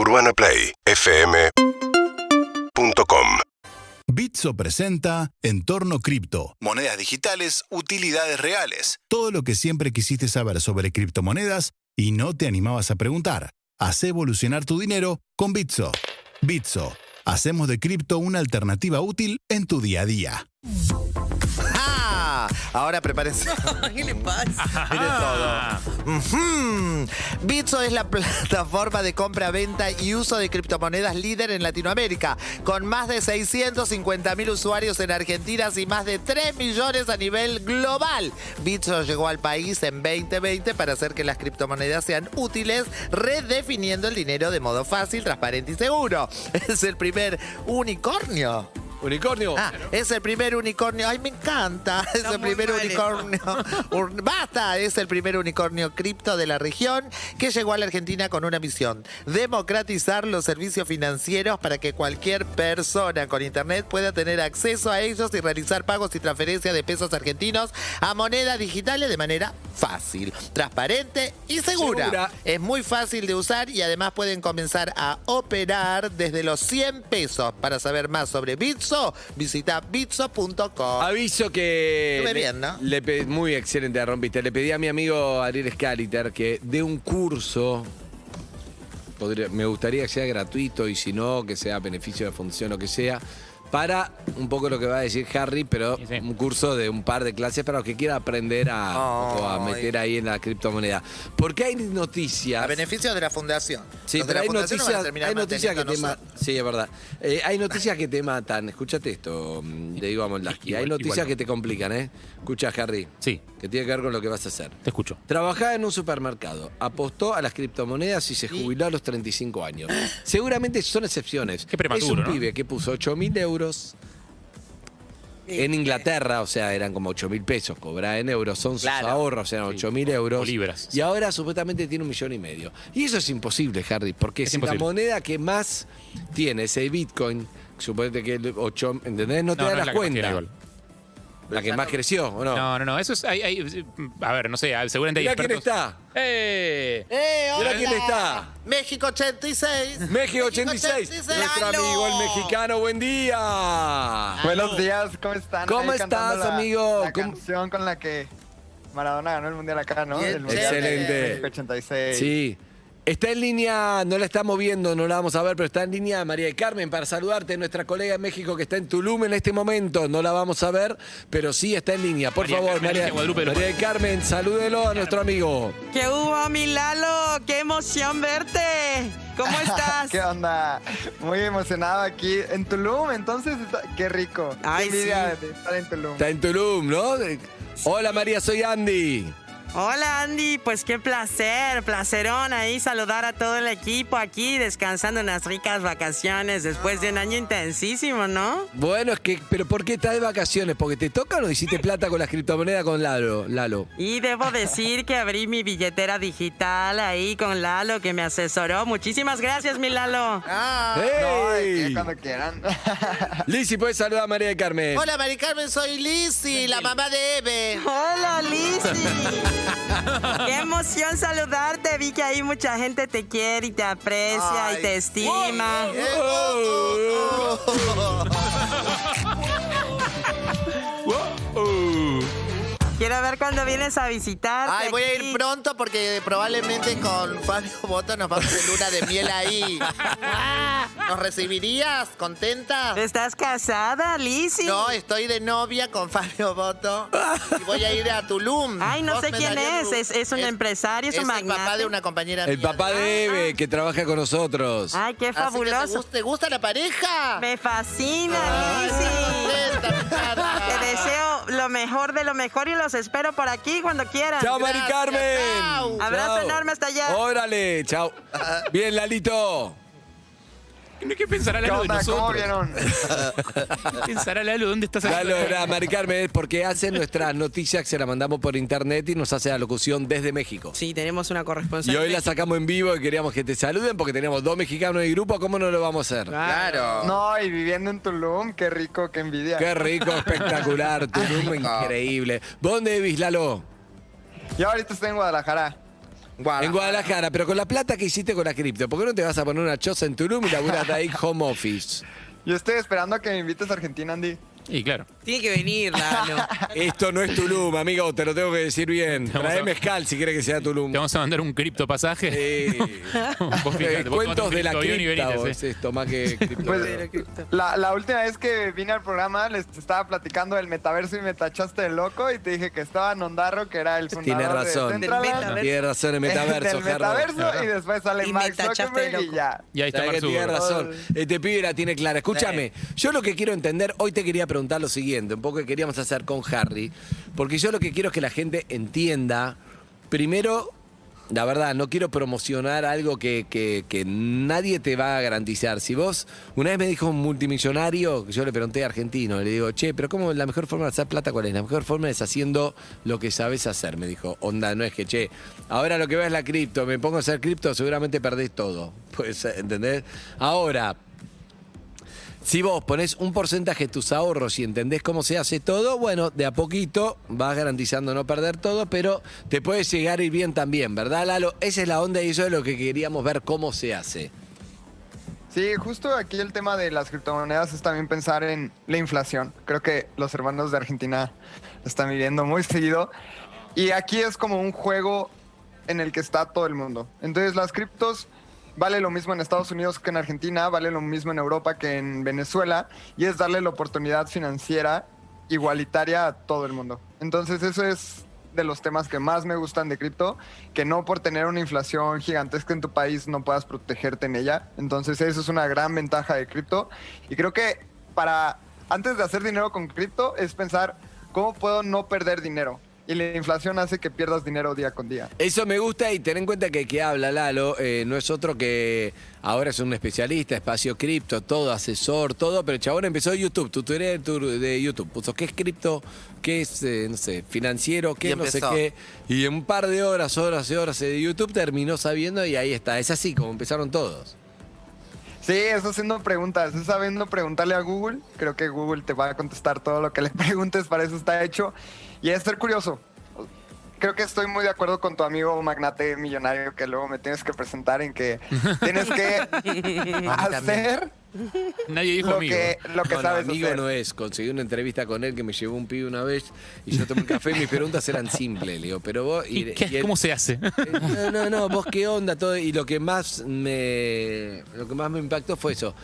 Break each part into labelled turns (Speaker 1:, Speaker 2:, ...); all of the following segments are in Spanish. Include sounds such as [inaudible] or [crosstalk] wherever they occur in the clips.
Speaker 1: UrbanaPlayFM.com
Speaker 2: Bitso presenta Entorno Cripto. Monedas digitales, utilidades reales. Todo lo que siempre quisiste saber sobre criptomonedas y no te animabas a preguntar. Haz evolucionar tu dinero con Bitso. Bitso. Hacemos de cripto una alternativa útil en tu día a día.
Speaker 3: ¡Ah! Ahora prepárense. [laughs]
Speaker 4: ¿Qué le pasa? [laughs]
Speaker 3: Mire todo. Ujú. Bitso es la plataforma de compra, venta y uso de criptomonedas líder en Latinoamérica, con más de 650 mil usuarios en Argentina y más de 3 millones a nivel global. Bitso llegó al país en 2020 para hacer que las criptomonedas sean útiles, redefiniendo el dinero de modo fácil, transparente y seguro. [laughs] Es el primer unicornio.
Speaker 5: Unicornio.
Speaker 3: Ah, es el primer unicornio. Ay, me encanta. [laughs] Es
Speaker 4: Está
Speaker 3: el primer unicornio. [laughs] Ur- Basta. Es el primer unicornio cripto de la región que llegó a la Argentina con una misión: democratizar los servicios financieros para que cualquier persona con internet pueda tener acceso a ellos y realizar pagos y transferencias de pesos argentinos a monedas digitales de manera fácil, transparente y segura.
Speaker 5: Segura.
Speaker 3: Es muy fácil de usar y además pueden comenzar a operar desde los 100 pesos. Para saber más sobre Bitso, visita bitso.com.
Speaker 5: Aviso que.
Speaker 3: Estuve bien, ¿no?
Speaker 5: le pe- muy excelente, rompiste. Le pedí a mi amigo Ariel Scaliter que dé un curso. podría- me gustaría que sea gratuito y si no, que sea beneficio de función o que sea. Para un poco lo que va a decir Harry, pero
Speaker 6: Sí, sí.
Speaker 5: un curso de un par de clases para los que quieran aprender a, a
Speaker 3: Ay.
Speaker 5: meter ahí en la criptomoneda. Porque hay noticias.
Speaker 3: A beneficio de la fundación.
Speaker 5: Sí,
Speaker 3: Los
Speaker 5: pero
Speaker 3: la
Speaker 5: hay noticias, hay noticias que te matan. Sí, es verdad. Eh, hay noticias que te matan. Escúchate esto, de Ivo Moldaski. Hay noticias
Speaker 6: igual
Speaker 5: que te complican, ¿eh? Escucha, Harry.
Speaker 6: Sí.
Speaker 5: Que tiene que ver con lo que vas a hacer.
Speaker 6: Te escucho.
Speaker 5: Trabajaba en un supermercado, apostó a las criptomonedas y se jubiló a los 35 años. Seguramente son excepciones.
Speaker 6: Qué prematuro,
Speaker 5: Es un
Speaker 6: ¿no?
Speaker 5: pibe que puso 8 mil euros en Inglaterra, o sea, eran como 8 mil pesos, cobraba en euros, son sus
Speaker 3: Claro.
Speaker 5: ahorros, eran 8 mil euros.
Speaker 6: O libras.
Speaker 5: Y ahora supuestamente tiene un millón y medio. Y eso es imposible, Harry, porque
Speaker 6: Es
Speaker 5: si
Speaker 6: imposible.
Speaker 5: la moneda que más tiene ese Bitcoin, suponete que el 8, ¿entendés? No te da
Speaker 6: no es
Speaker 5: las
Speaker 6: la que más igual.
Speaker 5: La que más creció, ¿o no?
Speaker 6: No, no, no. Eso es. hay- hay- a ver, no sé. Seguramente hay
Speaker 5: Mirá quién
Speaker 6: expertos.
Speaker 5: está.
Speaker 6: ¡Eh!
Speaker 3: ¡Eh,
Speaker 5: Mirá
Speaker 3: hola!
Speaker 5: quién está.
Speaker 3: México 86.
Speaker 5: México 86, nuestro
Speaker 3: ¡Lalo!
Speaker 5: amigo el mexicano, buen día.
Speaker 7: Buenos días, ¿cómo están?
Speaker 5: ¿Cómo
Speaker 7: Ahí cantando
Speaker 5: estás,
Speaker 7: la-
Speaker 5: amigo?
Speaker 7: La
Speaker 5: ¿Cómo-
Speaker 7: canción con la que Maradona ganó el mundial acá, ¿no?
Speaker 3: Bien,
Speaker 7: El mundial
Speaker 5: Excelente.
Speaker 7: de México 86.
Speaker 5: Sí. Está en línea, no la estamos viendo, no la vamos a ver, pero está en línea María del Carmen para saludarte, nuestra colega en México que está en Tulum en este momento. No la vamos a ver, pero sí está en línea. Por
Speaker 6: María
Speaker 5: favor,
Speaker 6: Carmen,
Speaker 5: María,
Speaker 6: Guadalupe de
Speaker 5: María del Carmen, salúdelo a nuestro amigo.
Speaker 4: ¿Qué hubo, mi Lalo? ¡Qué emoción verte! ¿Cómo [laughs] estás?
Speaker 7: ¿Qué onda? Muy emocionado aquí en Tulum, entonces, está- qué rico.
Speaker 4: Ay,
Speaker 7: qué
Speaker 4: sí.
Speaker 7: de estar en Tulum.
Speaker 5: Está en Tulum, ¿no? Hola María, soy Andy.
Speaker 4: Hola, Andy. Pues qué placer, placerón ahí saludar a todo el equipo aquí, descansando unas ricas vacaciones después de un año intensísimo, ¿no?
Speaker 5: Bueno, es que, pero ¿por qué estás de vacaciones? ¿Porque te tocan o hiciste plata con las criptomonedas con Lalo? Lalo?
Speaker 4: Y debo decir que abrí mi billetera digital ahí con Lalo, que me asesoró. Muchísimas gracias, mi Lalo.
Speaker 3: Ah.
Speaker 7: No,
Speaker 5: ¡Hey!
Speaker 7: aquí cuando quieran. [laughs]
Speaker 5: Lizzy, puedes saludar a María del Carmen.
Speaker 3: Hola, Mari Carmen, soy Lizzy, la mamá de Eve.
Speaker 4: Hola, Lizzy. [laughs] Qué emoción saludarte. Vi que ahí mucha gente te quiere y te aprecia
Speaker 3: Ay.
Speaker 4: y te estima.
Speaker 3: Eh, oh, oh, oh.
Speaker 4: Ver cuándo vienes a visitar.
Speaker 3: Ay, voy a ir pronto porque probablemente con Fabio Boto nos vamos de luna de miel ahí. [laughs] ¿Nos recibirías? ¿Contenta?
Speaker 4: ¿Estás casada, Lizzy?
Speaker 3: No, estoy de novia con Fabio Boto y voy a ir a Tulum.
Speaker 4: Ay, no
Speaker 3: ¿Vos
Speaker 4: sé quién es. Es- es un empresario, es un
Speaker 3: el
Speaker 4: magnate.
Speaker 3: papá de una compañera
Speaker 5: El
Speaker 3: mía.
Speaker 5: papá de Eve, que trabaja con nosotros.
Speaker 4: Ay, qué
Speaker 3: Así que ¿te,
Speaker 4: fabuloso.
Speaker 3: gusta, te gusta la pareja?
Speaker 4: Me fascina, Lizzy. Te deseo lo mejor de lo mejor y los espero por aquí cuando quieran.
Speaker 5: Chao, Mari Carmen.
Speaker 3: chao.
Speaker 4: Abrazo
Speaker 5: Chao.
Speaker 4: enorme hasta allá.
Speaker 5: Órale, chao. Bien, Lalito. [laughs]
Speaker 6: ¿Qué pensará
Speaker 7: ¿Qué
Speaker 6: Lalo de
Speaker 7: onda? ¿Cómo
Speaker 6: nosotros?
Speaker 7: vieron? [laughs]
Speaker 6: ¿Qué pensará Lalo? ¿Dónde estás
Speaker 5: Lalo, era es porque hace nuestras noticias que se las mandamos por internet y nos hace la locución desde México.
Speaker 4: Sí, tenemos una corresponsal.
Speaker 5: Y hoy la sacamos en vivo y queríamos que te saluden porque teníamos dos mexicanos de grupo. ¿Cómo no lo vamos a hacer?
Speaker 3: Claro.
Speaker 7: No, y viviendo en Tulum, qué rico, qué envidia.
Speaker 5: Qué rico, espectacular, [laughs] Tulum, increíble. ¿Dónde vivís, Lalo?
Speaker 7: Yo ahorita estoy en Guadalajara.
Speaker 3: Guadalajara.
Speaker 5: En Guadalajara, pero con la plata que hiciste con la cripto, ¿por qué no te vas a poner una choza en Tulum y laburas de ahí home office? [laughs]
Speaker 7: Yo estoy esperando a que me invites a Argentina, Andy.
Speaker 6: Y claro.
Speaker 4: Tiene que venir, Lalo. [laughs]
Speaker 5: Esto no es Tulum, amigo, te lo tengo que decir bien.
Speaker 6: Vamos
Speaker 5: Trae
Speaker 6: a-
Speaker 5: mezcal si quieres que sea Tulum.
Speaker 6: Te vamos a mandar un cripto pasaje.
Speaker 5: Eh, [laughs]
Speaker 6: Vos fijate,
Speaker 5: eh,
Speaker 6: vos
Speaker 5: cuentos
Speaker 6: un
Speaker 5: de la
Speaker 6: criptoavión y
Speaker 5: cripta,
Speaker 6: venite,
Speaker 5: vos,
Speaker 6: sí.
Speaker 5: esto más que [laughs] cripto.
Speaker 7: Pues, la, la última vez que vine al programa les estaba platicando del metaverso y me tachaste de loco y te dije que estaba Nondarro, que era el fundador
Speaker 5: Tiene
Speaker 7: de
Speaker 5: razón.
Speaker 7: Decentraland,
Speaker 5: Tiene razón, el metaverso,
Speaker 7: del
Speaker 5: Gerardo.
Speaker 7: metaverso y después sale
Speaker 4: Y me
Speaker 7: Mark
Speaker 4: tachaste de
Speaker 7: Zuckerberg y
Speaker 4: loco.
Speaker 7: ya.
Speaker 6: Y ahí está
Speaker 5: Sabés que
Speaker 6: Mark
Speaker 5: tiene
Speaker 6: Zuckerberg.
Speaker 5: razón. Este pibe la tiene clara. Escúchame, yo lo que quiero entender, hoy te quería preguntar lo siguiente, un poco que queríamos hacer con Harry, porque yo lo que quiero es que la gente entienda, primero, la verdad, no quiero promocionar algo que, que- nadie te va a garantizar. Si vos, una vez me dijo un multimillonario, yo le pregunté a argentino, le digo, che, pero ¿cómo la mejor forma de hacer plata cuál es? La mejor forma es haciendo lo que sabes hacer, me dijo. Onda, no es que, che, ahora lo que veo es la cripto, me pongo a hacer cripto, seguramente perdés todo. [laughs] Pues, ¿entendés? Ahora, si vos ponés un porcentaje de tus ahorros y entendés cómo se hace todo, bueno, de a poquito vas garantizando no perder todo, pero te puede llegar a ir bien también, ¿verdad, Lalo? Esa es la onda y eso es lo que queríamos ver cómo se hace.
Speaker 7: Sí, justo aquí el tema de las criptomonedas es también pensar en la inflación. Creo que los hermanos de Argentina están viviendo muy seguido. Y aquí es como un juego en el que está todo el mundo. Entonces las criptos vale lo mismo en Estados Unidos que en Argentina, vale lo mismo en Europa que en Venezuela, y es darle la oportunidad financiera igualitaria a todo el mundo. Entonces eso es de los temas que más me gustan de cripto, que no por tener una inflación gigantesca en tu país no puedas protegerte en ella. Entonces eso es una gran ventaja de cripto. Y creo que para, antes de hacer dinero con cripto, es pensar cómo puedo no perder dinero. Y la inflación hace que pierdas dinero día con día.
Speaker 5: Eso me gusta y ten en cuenta que el que habla Lalo eh, no es otro que ahora es un especialista, espacio cripto, todo, asesor, todo, pero el chabón empezó YouTube, tutorial de YouTube, puso qué es cripto, qué es, eh, no sé, financiero, qué no sé qué, y en un par de horas, horas y horas de YouTube terminó sabiendo y ahí está, es así como empezaron todos.
Speaker 7: Sí, es haciendo preguntas, es sabiendo preguntarle a Google. Creo que Google te va a contestar todo lo que le [laughs] preguntes, para eso está hecho. Y es ser curioso. Creo que estoy muy de acuerdo con tu amigo magnate millonario que luego me tienes que presentar en que [laughs] tienes que hacer
Speaker 6: Nadie dijo
Speaker 7: lo
Speaker 6: amigo.
Speaker 7: que, lo que
Speaker 5: No, no,
Speaker 7: sabes
Speaker 5: amigo
Speaker 7: hacer.
Speaker 5: no es. Conseguí una entrevista con él que me llevó un pibe una vez y yo tomé un café y mis preguntas eran simples. Le digo, pero vos.
Speaker 6: ¿Y qué-
Speaker 5: y él-
Speaker 6: ¿Cómo se hace?
Speaker 5: No, no, no, vos qué onda, todo. Y lo que más me. Lo que más me impactó fue eso.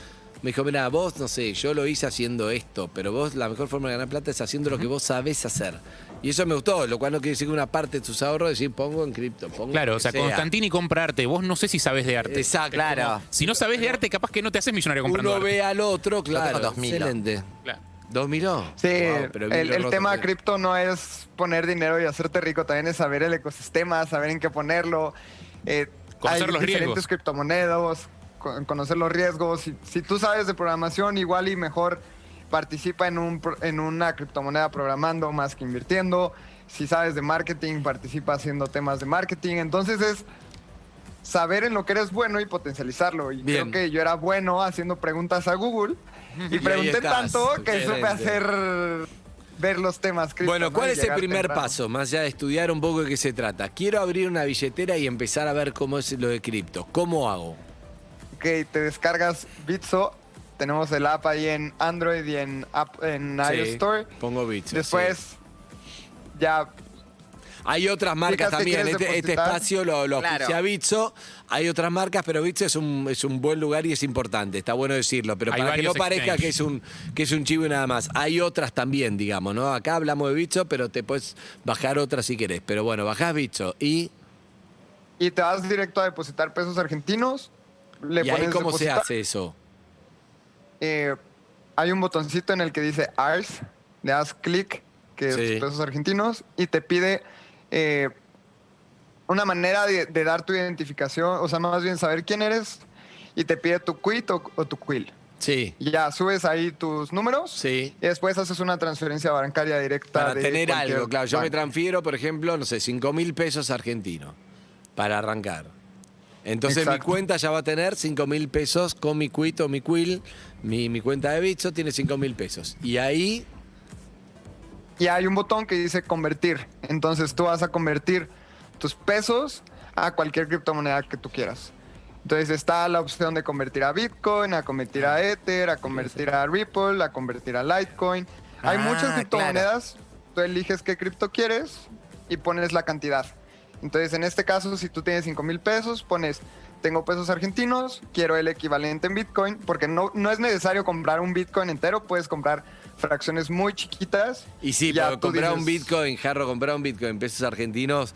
Speaker 5: Me dijo, mira, vos, no sé, yo lo hice haciendo esto, pero vos la mejor forma de ganar plata es haciendo lo que vos sabés hacer. Y eso me gustó, lo cual no quiere decir que una parte de tus ahorros decir pongo en cripto, pongo
Speaker 6: Claro, o sea,
Speaker 5: que
Speaker 6: Constantini compra arte. Vos no sé si sabés de arte.
Speaker 5: Exacto.
Speaker 3: Claro.
Speaker 6: Si no sabés de arte, capaz que no te haces millonario comprando
Speaker 5: Uno
Speaker 6: arte.
Speaker 5: ve al otro, claro.
Speaker 3: tengo 2000.
Speaker 5: Excelente.
Speaker 6: Claro.
Speaker 5: ¿Dos miró?
Speaker 7: Sí,
Speaker 5: Wow, pero
Speaker 7: el, el tema
Speaker 5: que-
Speaker 7: cripto no es poner dinero y hacerte rico, también es saber el ecosistema, saber en qué ponerlo. Eh,
Speaker 6: Conocer
Speaker 7: hay
Speaker 6: los
Speaker 7: diferentes
Speaker 6: riesgos.
Speaker 7: criptomonedas, conocer los riesgos. Si, si tú sabes de programación, igual y mejor participa en, un, en una criptomoneda programando más que invirtiendo. Si sabes de marketing, participa haciendo temas de marketing. Entonces es saber en lo que eres bueno y potencializarlo. Y
Speaker 5: Bien.
Speaker 7: creo que yo era bueno haciendo preguntas a Google [laughs] y pregunté tanto que supe hacer ver los temas.
Speaker 5: Bueno,
Speaker 7: ¿no?
Speaker 5: ¿cuál es el primer
Speaker 7: temprano.
Speaker 5: paso? Más allá de estudiar un poco de qué se trata. Quiero abrir una billetera y empezar a ver cómo es lo de cripto. ¿Cómo hago?
Speaker 7: Te descargas Bitso. Tenemos el app ahí en Android y en, app, en
Speaker 5: Sí,
Speaker 7: iOS Store.
Speaker 5: Pongo bits.
Speaker 7: Después, ya
Speaker 5: Hay otras marcas también. Este, este espacio lo, lo
Speaker 3: Claro.
Speaker 5: auspicia Bitso. Hay otras marcas, pero Bitso es un, es un buen lugar y es importante. Está bueno decirlo. Pero
Speaker 6: Hay
Speaker 5: para que no parezca
Speaker 6: exchange.
Speaker 5: que es, un, que es un chivo y nada más. Hay otras también, digamos, ¿no? Acá hablamos de Bitso, pero te puedes bajar otras si querés. Pero bueno, bajás Bitso y,
Speaker 7: y te vas directo a depositar pesos argentinos. Le
Speaker 5: y ahí cómo se hace eso.
Speaker 7: Eh, hay un botoncito en el que dice ARS, le das clic, que
Speaker 5: Sí.
Speaker 7: es pesos argentinos, y te pide eh, una manera de, de dar tu identificación, o sea, más bien saber quién eres, y te pide tu quit o, o tu quill.
Speaker 5: Sí,
Speaker 7: Y ya subes ahí tus números,
Speaker 5: sí.
Speaker 7: y después haces una transferencia bancaria directa.
Speaker 5: Para
Speaker 7: de
Speaker 5: tener algo, claro. Yo me transfiero, por ejemplo, no sé, 5 mil pesos argentinos para arrancar. Entonces mi cuenta ya va a tener 5 mil pesos con mi quit o mi quill. Mi, mi cuenta de Bitso tiene 5 mil pesos. Y ahí,
Speaker 7: Y hay un botón que dice convertir. Entonces tú vas a convertir tus pesos a cualquier criptomoneda que tú quieras. Entonces está la opción de convertir a Bitcoin, a convertir a Ether, a convertir a Ripple, a convertir a Litecoin. Hay
Speaker 3: Ah,
Speaker 7: muchas criptomonedas, tú eliges qué cripto quieres y pones la cantidad. Entonces en este caso, si tú tienes 5 mil pesos, pones, tengo pesos argentinos, quiero el equivalente en Bitcoin, porque no, no es necesario comprar un Bitcoin entero, puedes comprar fracciones muy chiquitas.
Speaker 5: Y sí,
Speaker 7: ya
Speaker 5: pero comprar un Bitcoin, Jarro, comprar un Bitcoin, pesos argentinos.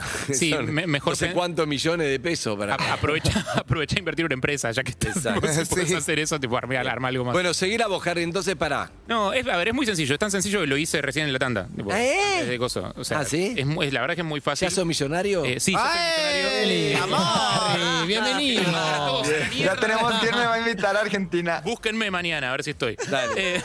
Speaker 5: [laughs]
Speaker 6: Sí,
Speaker 5: son
Speaker 6: me- mejor
Speaker 5: No sé
Speaker 6: pe-
Speaker 5: cuántos millones de pesos para.
Speaker 6: A- Aprovecha, [laughs] aprovecha a invertir en una empresa, ya que estás,
Speaker 5: Exacto.
Speaker 6: si puedes
Speaker 3: Sí.
Speaker 6: hacer eso, te puedo armar, armar algo más.
Speaker 5: Bueno, seguir a vos, Harry, entonces para.
Speaker 6: No, es, a ver, es muy sencillo. Es tan sencillo que lo hice recién en la tanda. tipo,
Speaker 5: ¿Eh?
Speaker 6: coso. O sea,
Speaker 5: ¿Ah, sí?
Speaker 6: Es, muy- es- la verdad que es muy fácil.
Speaker 5: ¿Ya sos millonario?
Speaker 6: Eh, sí, soy
Speaker 3: ¡Ay,
Speaker 6: millonario.
Speaker 3: amor!
Speaker 6: bienvenido.
Speaker 7: Ya tenemos quién me va a invitar a Argentina.
Speaker 6: Búsquenme mañana, a ver si estoy.
Speaker 5: Dale.
Speaker 6: Eh,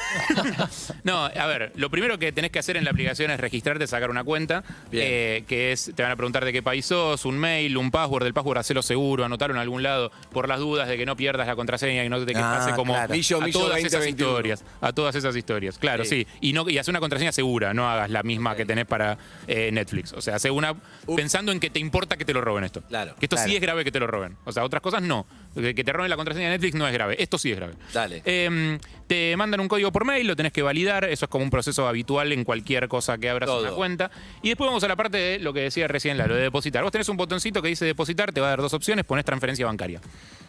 Speaker 6: [laughs] no, a ver, lo primero que tenés que hacer en la aplicación es registrarte, sacar una cuenta,
Speaker 5: Bien.
Speaker 6: eh, que es, te van a preguntar de qué país sos, un mail, un password, el password hacelo seguro, anotarlo en algún lado, por las dudas de que no pierdas la contraseña y no te que
Speaker 3: Ah,
Speaker 6: pase como
Speaker 3: claro.
Speaker 5: Millo,
Speaker 6: a
Speaker 5: millo
Speaker 6: todas
Speaker 5: 20,
Speaker 6: esas
Speaker 5: 21.
Speaker 6: historias, a todas esas historias, claro,
Speaker 5: Sí.
Speaker 6: sí. Y no y hace una contraseña segura, no hagas la misma que tenés para eh, Netflix. O sea, hace una pensando en que te importa que te lo roben esto.
Speaker 5: Claro,
Speaker 6: Que esto
Speaker 3: claro.
Speaker 6: sí es grave que te lo roben. O sea, otras cosas no. Que te roben la contraseña de Netflix no es grave. Esto sí es grave.
Speaker 5: Dale.
Speaker 6: Eh, te mandan un código por mail, lo tenés que validar. Eso es como un proceso habitual en cualquier cosa que abras
Speaker 5: Todo.
Speaker 6: una cuenta. Y después vamos a la parte de lo que decía recién, la, lo de depositar. Vos tenés un botoncito que dice depositar, te va a dar dos opciones, pones transferencia bancaria.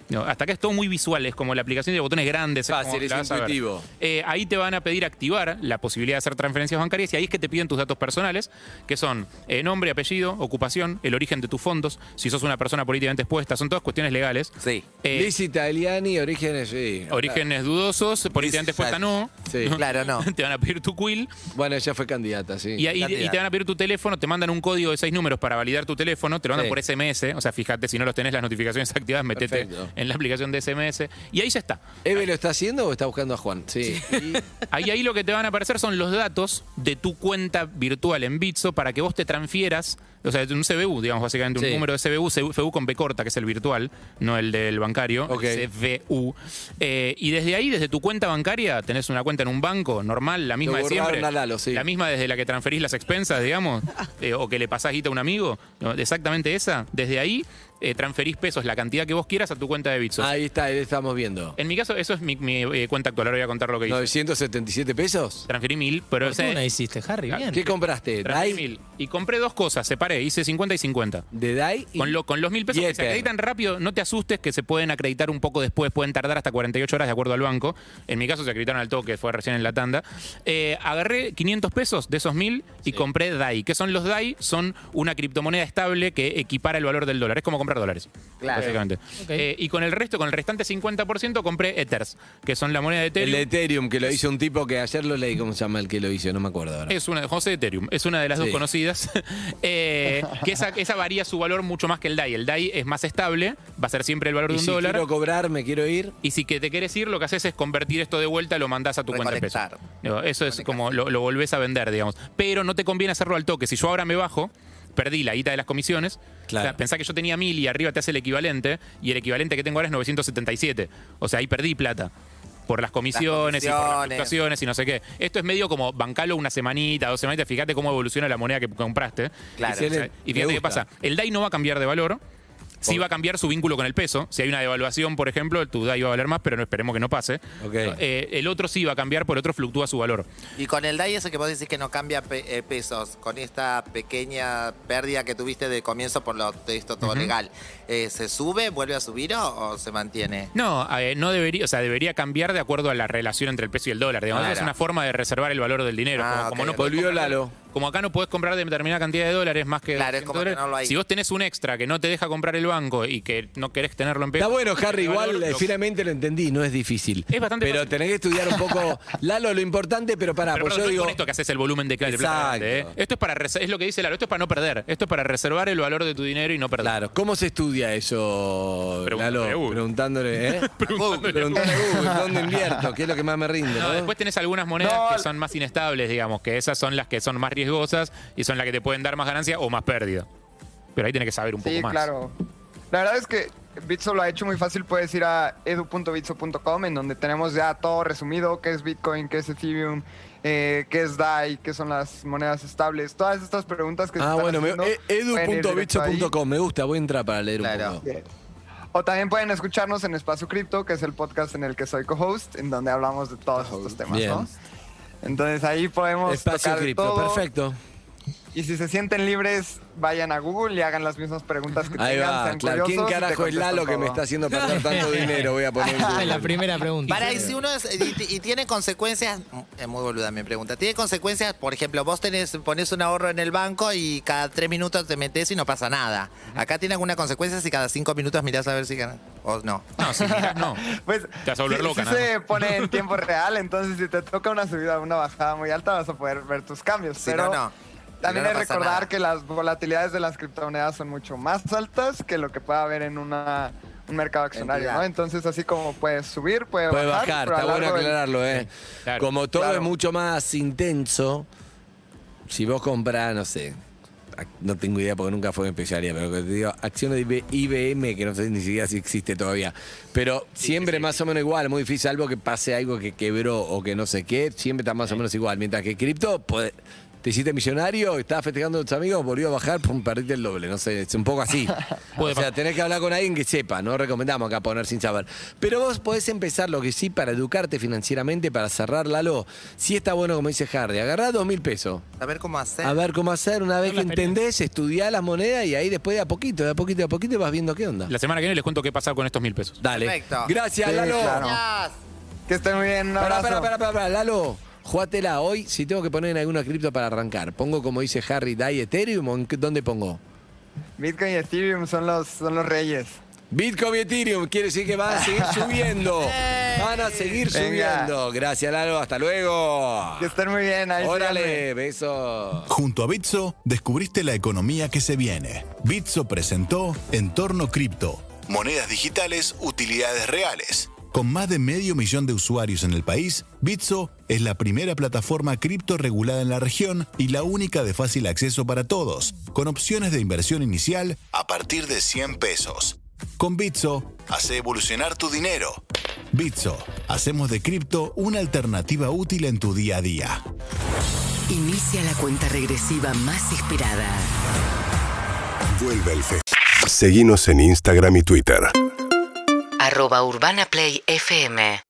Speaker 6: No, hasta acá es todo muy visual, es como la aplicación de botones grandes.
Speaker 5: Fácil,
Speaker 6: como
Speaker 5: es intuitivo.
Speaker 6: Eh, ahí te van a pedir activar la posibilidad de hacer transferencias bancarias y ahí es que te piden tus datos personales, que son eh, nombre, apellido, ocupación, el origen de tus fondos, si sos una persona políticamente expuesta, son todas cuestiones legales.
Speaker 3: Sí.
Speaker 6: Eh,
Speaker 5: Liz Italiani, orígenes, sí.
Speaker 6: Orígenes dudosos, políticamente expuesta no.
Speaker 5: Sí. [laughs]
Speaker 3: Claro, no.
Speaker 6: Te van a pedir tu quill
Speaker 5: Bueno, ella fue candidata, sí.
Speaker 6: y, ahí- y te van a pedir tu teléfono, te mandan un código de seis números para validar tu teléfono, te lo mandan
Speaker 5: Sí.
Speaker 6: por SMS, o sea, fíjate, si no los tenés las notificaciones activadas, metete
Speaker 5: Perfecto. [laughs]
Speaker 6: en la aplicación de SMS y ahí ya está.
Speaker 5: ¿Eve lo está haciendo o está buscando a Juan? Sí.
Speaker 6: Ahí, ahí lo que te van a aparecer son los datos de tu cuenta virtual en Bitso para que vos te transfieras, o sea, un CBU, digamos, básicamente, un
Speaker 5: Sí.
Speaker 6: número de CBU, CBU con B corta, que es el virtual, no el del bancario,
Speaker 5: Ok.
Speaker 6: CBU. Eh, y desde ahí, desde tu cuenta bancaria, tenés una cuenta en un banco normal, la misma de
Speaker 5: borraron
Speaker 6: siempre.
Speaker 5: a Lalo, sí.
Speaker 6: La misma desde la que transferís las expensas, digamos, [laughs] eh, o que le pasás guita a un amigo, ¿no? exactamente esa. Desde ahí eh, transferís pesos, la cantidad que vos quieras, a tu cuenta de Bitso.
Speaker 5: Ahí está, ahí estamos viendo.
Speaker 6: En mi caso, eso es mi, mi, eh, cuenta actual. Ahora voy a contar lo que hice.
Speaker 5: ¿977 pesos?
Speaker 6: Transferí mil, pero... ese-
Speaker 1: Fortuna hiciste, Harry, bien.
Speaker 5: ¿Qué compraste?
Speaker 6: Transferí
Speaker 5: ¿DAI?
Speaker 6: mil. Y compré dos cosas, separé, hice 50 y 50.
Speaker 5: ¿De DAI? y-
Speaker 6: Con, lo- con los mil pesos
Speaker 5: y
Speaker 6: que se
Speaker 5: Ether.
Speaker 6: acreditan rápido, no te asustes que se pueden acreditar un poco después, pueden tardar hasta 48 horas de acuerdo al banco. En mi caso se acreditaron al toque, fue recién en la tanda. Eh, agarré 500 pesos de esos mil y compré DAI. ¿Qué son los DAI? Son una criptomoneda estable que equipara el valor del dólar. Es como comprar dólares.
Speaker 3: Claro.
Speaker 6: Básicamente. Eh, y con el resto, con el restante 50%, compré Ethers, que son la moneda de
Speaker 5: El
Speaker 6: Ethereum.
Speaker 5: de Ethereum, que lo hizo un tipo que ayer lo leí, ¿cómo se llama el que lo hizo? No me acuerdo ahora.
Speaker 6: Es una, José Ethereum, es una de las
Speaker 5: Sí.
Speaker 6: dos conocidas. [laughs] Eh, que esa, esa varía su valor mucho más que el DAI. El DAI es más estable, va a ser siempre el valor
Speaker 5: Y
Speaker 6: de un
Speaker 5: si
Speaker 6: dólar.
Speaker 5: quiero cobrar, me quiero ir.
Speaker 6: Y si que te quieres ir, lo que haces es convertir esto de vuelta, lo mandás a tu cuenta de. Digo, Eso es como lo, lo volvés a vender, digamos. Pero no te conviene hacerlo al toque. Si yo ahora me bajo, perdí la guita de las comisiones.
Speaker 5: Claro.
Speaker 6: O sea, pensá que yo tenía mil y arriba te hace el equivalente, y el equivalente que tengo ahora es 977. O sea, ahí perdí plata. Por las comisiones, y por las fluctuaciones y no sé qué. Esto es medio como bancalo una semanita, dos semanitas, fíjate cómo evoluciona la moneda que compraste.
Speaker 3: Claro.
Speaker 6: Y, fíjate- y fíjate qué pasa. El DAI no va a cambiar de valor. Sí va a cambiar su vínculo con el peso. Si hay una devaluación, por ejemplo, tu DAI va a valer más, pero no esperemos que no pase. Eh, el otro sí va a cambiar, por el otro fluctúa su valor.
Speaker 3: Y con el DAI ese que vos decís que no cambia pe- eh, pesos, con esta pequeña pérdida que tuviste de comienzo por lo de esto todo legal, eh, ¿se sube, vuelve a subir o, o se mantiene?
Speaker 6: No, eh, no debería, o sea, debería cambiar de acuerdo a la relación entre el peso y el dólar. Digamos,
Speaker 3: Claro.
Speaker 6: es una forma de reservar el valor del dinero.
Speaker 3: Ah,
Speaker 6: como, como
Speaker 3: ok,
Speaker 6: no
Speaker 5: Volvió Lalo.
Speaker 6: Como acá no podés comprar determinada cantidad de dólares más que
Speaker 3: Claro, es
Speaker 6: 200
Speaker 3: como
Speaker 6: dólares,
Speaker 3: tenerlo ahí.
Speaker 6: Si vos tenés un extra que no te deja comprar el banco y que no querés tenerlo en pesos.
Speaker 5: Está bueno, Harry, igual eh,
Speaker 6: lo-
Speaker 5: finalmente lo entendí, no es difícil.
Speaker 6: Es bastante
Speaker 5: Pero
Speaker 6: fácil.
Speaker 5: tenés que estudiar un poco, [laughs] Lalo, lo importante, pero pará,
Speaker 6: Pero
Speaker 5: pues yo
Speaker 6: no es
Speaker 5: digo.
Speaker 6: con esto que haces el volumen de clase
Speaker 5: Exacto.
Speaker 6: Esto es para es lo que dice Lalo, esto es para no perder. Esto es para reservar el valor de tu dinero y no perder.
Speaker 5: Claro, ¿cómo se estudia eso, Lalo? Preguntándole, ¿eh? [laughs]
Speaker 6: Preguntándole
Speaker 5: ¿dónde invierto? ¿Qué es lo que más me rinde?
Speaker 6: No,
Speaker 5: ¿no?
Speaker 6: después tenés algunas monedas
Speaker 7: No.
Speaker 6: que son más inestables, digamos, que esas son las que son más riesgosas y son las que te pueden dar más ganancia o más pérdida. Pero ahí tenés que saber un poco
Speaker 7: Sí,
Speaker 6: más.
Speaker 7: claro. La verdad es que Bitso lo ha hecho muy fácil. Puedes ir a edu.bitso.com en donde tenemos ya todo resumido, qué es Bitcoin, qué es Ethereum, eh, qué es DAI, qué son las monedas estables. Todas estas preguntas que se
Speaker 5: Ah,
Speaker 7: están
Speaker 5: bueno, me-
Speaker 7: haciendo,
Speaker 5: eh, edu.bitso.com, me gusta, voy a entrar para leer
Speaker 3: Claro.
Speaker 5: un poco.
Speaker 7: O también pueden escucharnos en Espacio Cripto, que es el podcast en el que soy co-host, en donde hablamos de todos estos temas,
Speaker 5: Bien.
Speaker 7: ¿no? Entonces ahí podemos
Speaker 5: Espacio
Speaker 7: tocar
Speaker 5: cripto,
Speaker 7: todo.
Speaker 5: perfecto.
Speaker 7: Y si se sienten libres, vayan a Google y hagan las mismas preguntas que
Speaker 5: Ahí
Speaker 7: tengan.
Speaker 5: va,
Speaker 7: sean
Speaker 5: claro. ¿Quién carajo es Lalo que me está haciendo perder tanto [laughs] dinero? Voy a poner [laughs]
Speaker 1: la primera pregunta.
Speaker 3: Para, y si uno es, y, y tiene consecuencias, es muy boluda mi pregunta, tiene consecuencias, por ejemplo, vos tenés, pones un ahorro en el banco y cada tres minutos te metes y no pasa nada. ¿Acá tiene alguna consecuencia si cada cinco minutos mirás a ver si ganas? O no.
Speaker 6: No, si no. [laughs]
Speaker 7: Pues
Speaker 6: Te vas a volver loca, nada
Speaker 7: se pone en tiempo real, entonces si te toca una subida o una bajada muy alta vas a poder ver tus cambios.
Speaker 3: Si
Speaker 7: pero
Speaker 3: no, no.
Speaker 7: también
Speaker 3: Si
Speaker 7: hay
Speaker 3: no,
Speaker 7: que
Speaker 3: no
Speaker 7: recordar
Speaker 3: nada.
Speaker 7: que las volatilidades de las criptomonedas son mucho más altas que lo que pueda haber en una, un mercado accionario. ¿no? Entonces así como puedes subir, puede,
Speaker 5: Puede
Speaker 7: bajar.
Speaker 5: bajar,
Speaker 7: pero
Speaker 5: está bueno
Speaker 7: largo del-
Speaker 5: aclararlo, ¿eh?
Speaker 6: Claro.
Speaker 5: Como todo
Speaker 7: Claro.
Speaker 5: es mucho más intenso, si vos compras, no sé, no tengo idea porque nunca fue mi especialidad, pero que te digo, acciones de IB- IBM, que no sé ni siquiera si existe todavía, pero siempre más o menos igual, muy difícil, algo que pase algo que quebró o que no sé qué, siempre está más o menos igual, mientras que cripto, puede- te hiciste millonario, estabas festejando a tus amigos, volvió a bajar, pum, perdiste el doble, no sé, es un poco así. [laughs] O sea, tenés que hablar con alguien que sepa, no recomendamos acá poner sin saber. Pero vos podés empezar lo que sí para educarte financieramente, para cerrar Lalo. Sí está bueno, como dice Harry, agarrá dos mil pesos.
Speaker 3: A ver cómo hacer.
Speaker 5: A ver cómo hacer, una vez que entendés, estudiá las monedas y ahí después de a poquito, de a poquito, de a poquito vas viendo qué onda.
Speaker 6: La semana que viene les cuento qué pasa con estos mil pesos.
Speaker 5: Dale.
Speaker 3: Perfecto.
Speaker 5: Gracias,
Speaker 7: Sí,
Speaker 5: Lalo.
Speaker 7: claro.
Speaker 3: Gracias.
Speaker 7: Que estén muy bien, un abrazo.
Speaker 5: pará, pará, pará, pará, Lalo. Jugátela hoy, si tengo que poner en alguna cripto para arrancar. ¿Pongo, como dice Harry, DAI Ethereum o en qué- dónde pongo?
Speaker 7: Bitcoin y Ethereum son los, son los reyes.
Speaker 5: Bitcoin y Ethereum quiere decir que van a seguir [laughs] subiendo. Van a seguir
Speaker 7: Venga.
Speaker 5: subiendo. Gracias, Lalo. Hasta luego.
Speaker 7: Que estén muy bien. Ahí.
Speaker 5: Órale, besos.
Speaker 2: Junto a Bitso, descubriste la economía que se viene. Bitso presentó Entorno Cripto. Monedas digitales, utilidades reales. Con más de medio millón de usuarios en el país, Bitso es la primera plataforma cripto regulada en la región y la única de fácil acceso para todos, con opciones de inversión inicial a partir de 100 pesos. Con Bitso, hace evolucionar tu dinero. Bitso, hacemos de cripto una alternativa útil en tu día a día.
Speaker 8: Inicia la cuenta regresiva más esperada.
Speaker 9: Vuelve el fe. Seguimos en Instagram y Twitter.
Speaker 8: Arroba Urbana Play FM